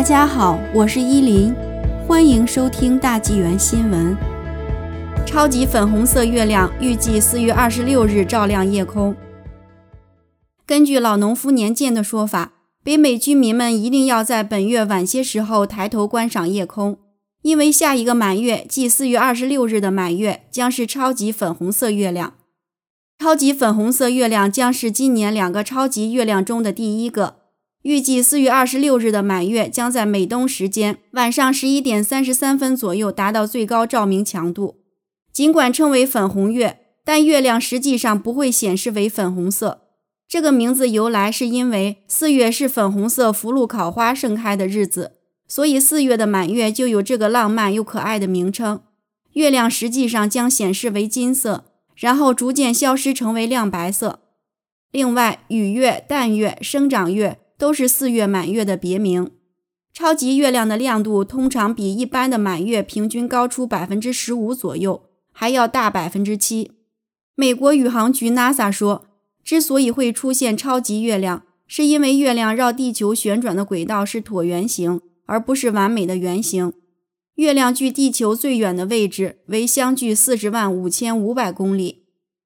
大家好，我是依林，欢迎收听大纪元新闻。超级粉红色月亮预计四月二十六日照亮夜空。根据老农夫年鉴的说法，北美居民们一定要在本月晚些时候抬头观赏夜空，因为下一个满月，即四月二十六日的满月，将是超级粉红色月亮。超级粉红色月亮将是今年两个超级月亮中的第一个。预计四月二十六日的满月将在美东时间晚上十一点三十三分左右达到最高照明强度。尽管称为粉红月，但月亮实际上不会显示为粉红色。这个名字由来是因为四月是粉红色福禄考花盛开的日子，所以四月的满月就有这个浪漫又可爱的名称。月亮实际上将显示为金色，然后逐渐消失成为亮白色。另外，雨月、淡月、生长月。都是四月满月的别名。超级月亮的亮度通常比一般的满月平均高出百分之十五左右，还要大百分之七。美国宇航局 NASA 说，之所以会出现超级月亮，是因为月亮绕地球旋转的轨道是椭圆形，而不是完美的圆形。月亮距地球最远的位置为相距四十万五千五百公里。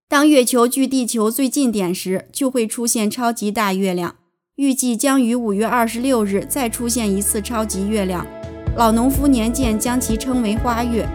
当月球距地球最近点时，就会出现超级大月亮。预计将于五月二十六日再出现一次超级月亮，老农夫年鉴将其称为花月。